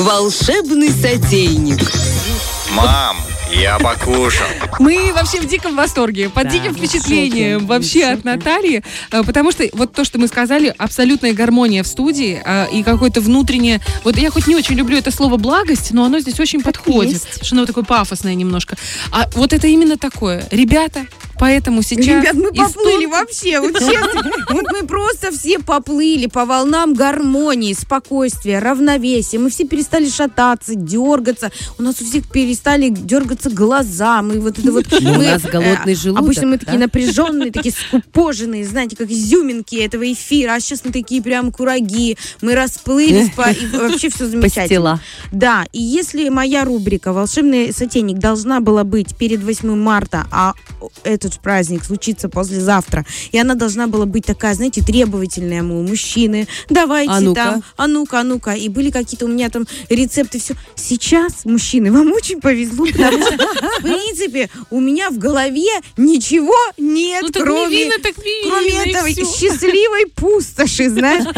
Волшебный сотейник. Мам, я покушал. Мы вообще в диком восторге, под Да, диким впечатлением шоке, вообще от. Натальи, э, потому что вот то, что мы сказали, абсолютная гармония в студии э, и какое-то внутреннее... Вот я хоть не очень люблю это слово «благость», но оно здесь очень подходит, есть. что оно такое пафосное немножко. А вот это именно такое. Ребята, поэтому сейчас... Ребят, мы поплыли тон- вообще, вот честно. Вот мы просто все поплыли по волнам гармонии, спокойствия, равновесия. Мы все перестали шататься, дергаться. У нас у всех перестали дергаться глаза. Мы вот это вот... Ну, у мы, нас голодный э, желудок, Обычно мы такие да? напряженные, такие скупоженные, знаете, как изюминки этого эфира. А сейчас мы такие прям кураги. Мы расплылись, по- и вообще все замечательно. Пастила. Да, и если моя рубрика «Волшебный сотейник» должна была быть перед 8 марта, а этот праздник случится послезавтра, и она должна была быть такая, знаете, требовательная, мол, мужчины, давайте А ну-ка. там, а ну-ка, а ну-ка, и были какие-то у меня там рецепты, все. Сейчас, мужчины, вам очень повезло, потому что, в принципе, у меня в голове ничего нет, Ну кроме... не видно, видно. Кроме этого счастливой пустоши, знаешь.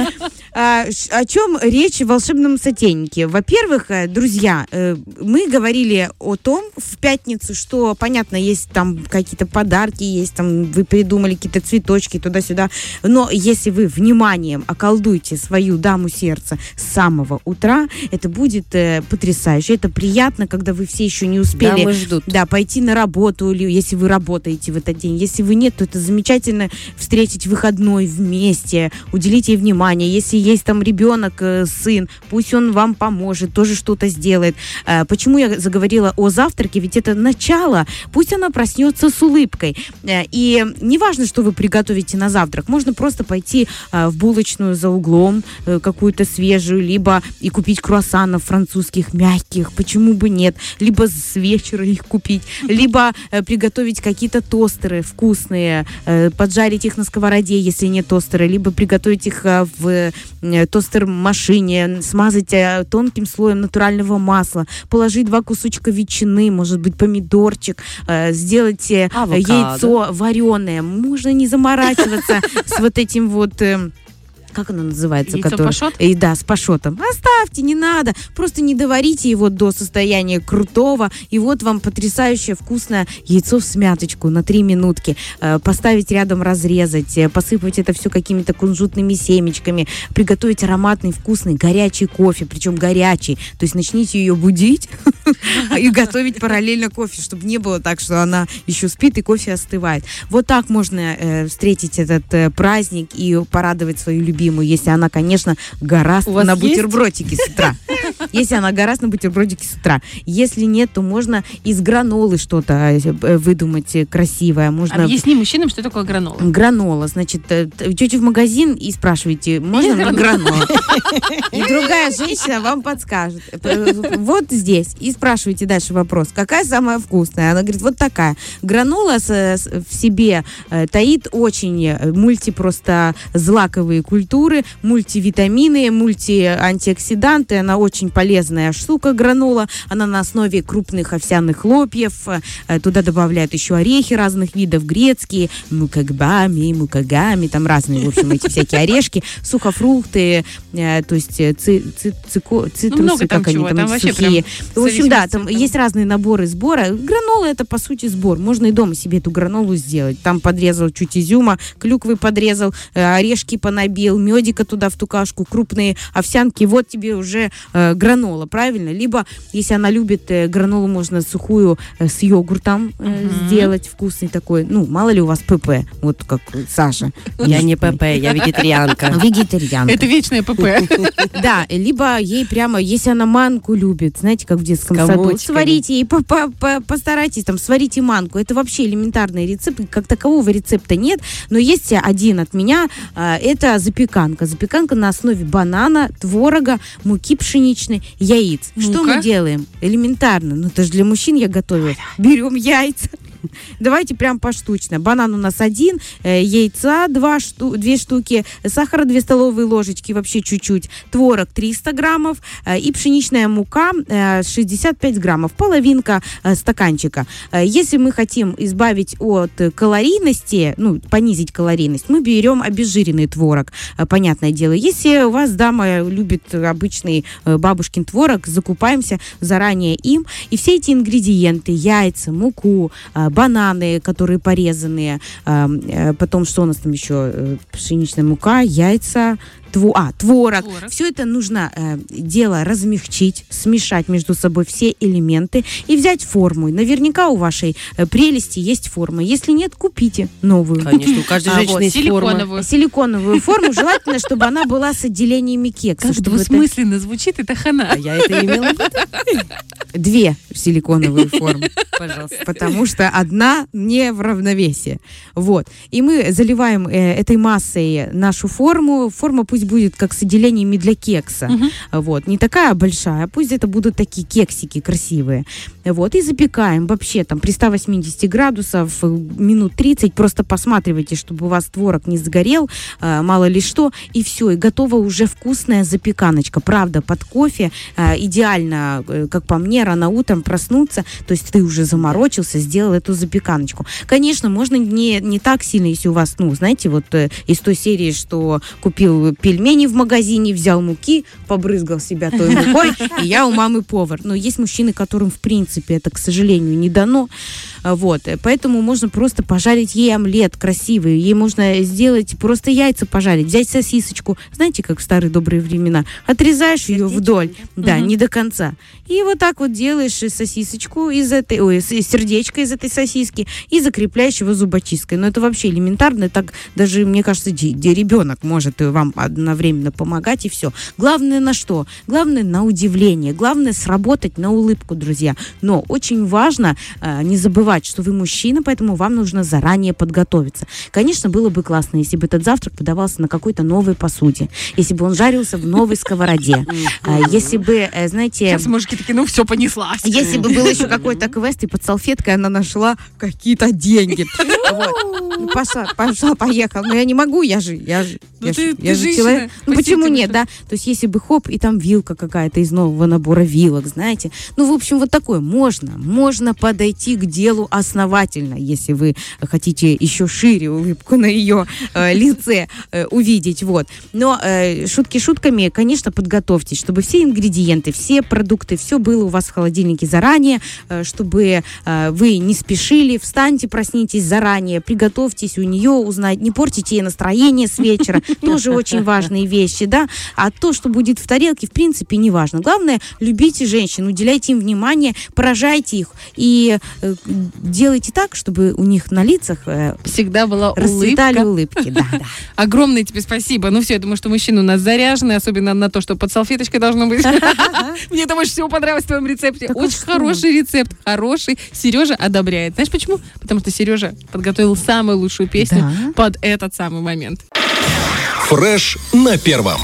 А, О чем речь в волшебном сотейнике? Во-первых, э, друзья, э, мы говорили о том в пятницу, что, понятно, есть там какие-то подарки, есть там, вы придумали какие-то цветочки туда-сюда, но если вы вниманием околдуете свою даму сердца с самого утра, это будет э, потрясающе, это приятно, когда вы все еще не успели Дамы ждут. да, пойти на работу, или если вы работаете в этот день. Если вы нет, то это замечательно встретить выходной вместе, уделить ей внимание. Если есть там ребенок, э, сын, пусть он вам поможет, тоже что-то сделает. Э, Почему я заговорила о завтраке? Ведь это начало. Пусть она проснется с улыбкой. Э, И не важно, что вы приготовите на завтрак. Можно просто пойти э, в булочную за углом, э, какую-то свежую, либо и купить круассанов французских мягких. Почему бы нет? Либо с вечера их купить, либо приготовить какие-то тостеры вкусные, поджарить их на сковороде, если нет тостера, либо приготовить их в тостер-машине, смазать тонким слоем натурального масла, положить два кусочка ветчины, может быть, помидорчик, сделать Авокадо. Яйцо вареное. Можно не заморачиваться с вот этим вот... как оно называется? Яйцо которое- пашот? И да, с пашотом. Оставьте, не надо. Просто не доварите его до состояния крутого. И вот вам потрясающее вкусное яйцо в смяточку на 3 минутки. Э, Поставить рядом, разрезать, э, посыпать это все какими-то кунжутными семечками, приготовить ароматный, вкусный, горячий кофе, причем горячий. То есть начните ее будить и готовить параллельно кофе, чтобы не было так, что она еще спит и кофе остывает. Вот так можно э, встретить этот праздник и порадовать свою любимую, если она, конечно, гораст на бутербродики с утра. Если она гораст на бутербродики с утра. Если нет, то можно из гранолы что-то э, выдумать э, красивое. Можно Объясни мужчинам, что такое гранола. Гранола, значит, э, идете в магазин и спрашиваете, можно мне гранола? И другая женщина вам подскажет. Э, Вот здесь. И спрашиваете дальше вопрос, какая самая вкусная? Она говорит, вот такая. Гранола в себе э, таит очень э, мульти просто злаковые культуры, мультивитамины, мультиантиоксиданты. Она очень полезная штука гранола. Она на основе крупных овсяных хлопьев. Э, Туда добавляют еще орехи разных видов, грецкие, мукагбами, мукагами, там разные, в общем, эти всякие орешки, сухофрукты, э, то есть э, ци- ци- цико- цитрусы, там как они чего, там, там сухие. В общем, да, там есть разные наборы сбора. Гранола это, по сути, сбор. Можно и дома себе эту гранолу сделать. Там подрезал чуть изюма, клюквы подрезал, орешки понабил, медика туда в ту кашку, крупные овсянки. Вот тебе уже э, гранола, правильно? Либо, если она любит э, гранолу, можно сухую э, с йогуртом э, Мгм. сделать, вкусный такой. Ну, мало ли у вас ПП, вот как Саша. Я не ПП, я вегетарианка. Вегетарианка. Это вечное ПП. Да, либо ей прямо, если она манку любит, знаете, как в детском саду, сварите ей, по- по- по- постарайтесь там, сварите манку. Это вообще элементарный рецепт, как такового рецепта нет, но есть один от меня, а, это запеканка. Запеканка на основе банана, творога, муки пшеничной, яиц. Что Ну-ка. мы делаем? Элементарно, ну это же для мужчин я готовила. Берем яйца, Давайте прям поштучно. Банан у нас один, э, яйца два шту, две штуки, сахара две столовые ложечки, вообще чуть-чуть, творог 300 граммов э, и пшеничная мука э, 65 граммов, половинка э, стаканчика. Э, Если мы хотим избавить от э, калорийности, ну, понизить калорийность, мы берем обезжиренный творог, э, понятное дело. Если у вас дама любит обычный э, бабушкин творог, закупаемся заранее им. И все эти ингредиенты, яйца, муку, э, бананы, которые порезанные, э, потом что у нас там еще, Э, пшеничная мука, яйца, тво- а, творог. Творог. Все это нужно э, дело размягчить, смешать между собой все элементы и взять форму. Наверняка у вашей э, прелести есть форма. Если нет, купите новую. Конечно, у каждой А, женщины вот, есть форма. Силиконовую. Силиконовую форму, желательно, чтобы она была с отделениями кекса. Как чтобы это- двусмысленно звучит, это хана. А я это имела в виду. Две силиконовые формы. Пожалуйста. потому что одна не в равновесии. Вот. И мы заливаем э, этой массой нашу форму. Форма пусть будет как с отделениями для кекса. Вот. Не такая большая, пусть это будут такие кексики красивые. Вот. И запекаем вообще там при 180 градусов э, минут 30. Просто посматривайте, чтобы у вас творог не сгорел, э, мало ли что. И все. И готова уже вкусная запеканочка. Правда, под кофе э, идеально, как по мне, рано утром проснуться. То есть ты уже заморочился, сделал эту запеканочку. Конечно, можно не, не так сильно, если у вас, ну, знаете, вот из той серии, что купил пельмени в магазине, взял муки, побрызгал себя той мукой, и я у мамы повар. Но есть мужчины, которым, в принципе, это, к сожалению, не дано. Вот, э, поэтому можно просто пожарить ей омлет красивый, ей можно сделать просто яйца пожарить, взять сосисочку, знаете, как в старые добрые времена, отрезаешь ее вдоль, да, не до конца, и вот так вот делаешь сосисочку из этой, ой, сердечко из этой сосиски и закрепляешь его зубочисткой. Но это вообще элементарно, так даже, мне кажется, де- де- ребенок может вам одновременно помогать и все. Главное на что? Главное на удивление, главное сработать на улыбку, друзья. Но очень важно э, не забывать, что вы мужчина, поэтому вам нужно заранее подготовиться. Конечно, было бы классно, если бы этот завтрак подавался на какой-то новой посуде, если бы он жарился в новой сковороде, А, если бы, э, знаете... Сейчас мужики такие, ну все, понеслась. Если бы был еще какой-то квест, и под салфеткой она нашла какие-то деньги. Ну, Пошла, пошла, поехала. Но я не могу, я же, я же, Ну я же, человек. Ну почему нет, да? То есть если бы хоп, и там вилка какая-то из нового набора вилок, знаете. Ну, в общем, вот такое. Можно, можно подойти к делу основательно, если вы хотите еще шире улыбку на ее э, лице э, увидеть, вот. Но э, шутки шутками, конечно, подготовьтесь, чтобы все ингредиенты, все продукты, все было у вас в холодильнике заранее, э, чтобы э, вы не спешили, встаньте, проснитесь заранее, приготовьтесь у нее узнать, не портите ей настроение с вечера, тоже очень важные вещи, да, а то, что будет в тарелке, в принципе, не важно. Главное, любите женщин, уделяйте им внимание, поражайте их и э, делайте так, чтобы у них на лицах э, Всегда была улыбка. улыбки, да. Огромное тебе спасибо. Ну все, я думаю, что мужчины у нас заряжены, особенно на то, что под салфеточкой должно быть. Мне это больше всего понравилось в твоем рецепте. Очень хороший рецепт, хороший. Сережа одобряет. Знаешь почему? Потому что Сережа подготовил самую лучшую песню Да. под этот самый момент. Фреш на первом.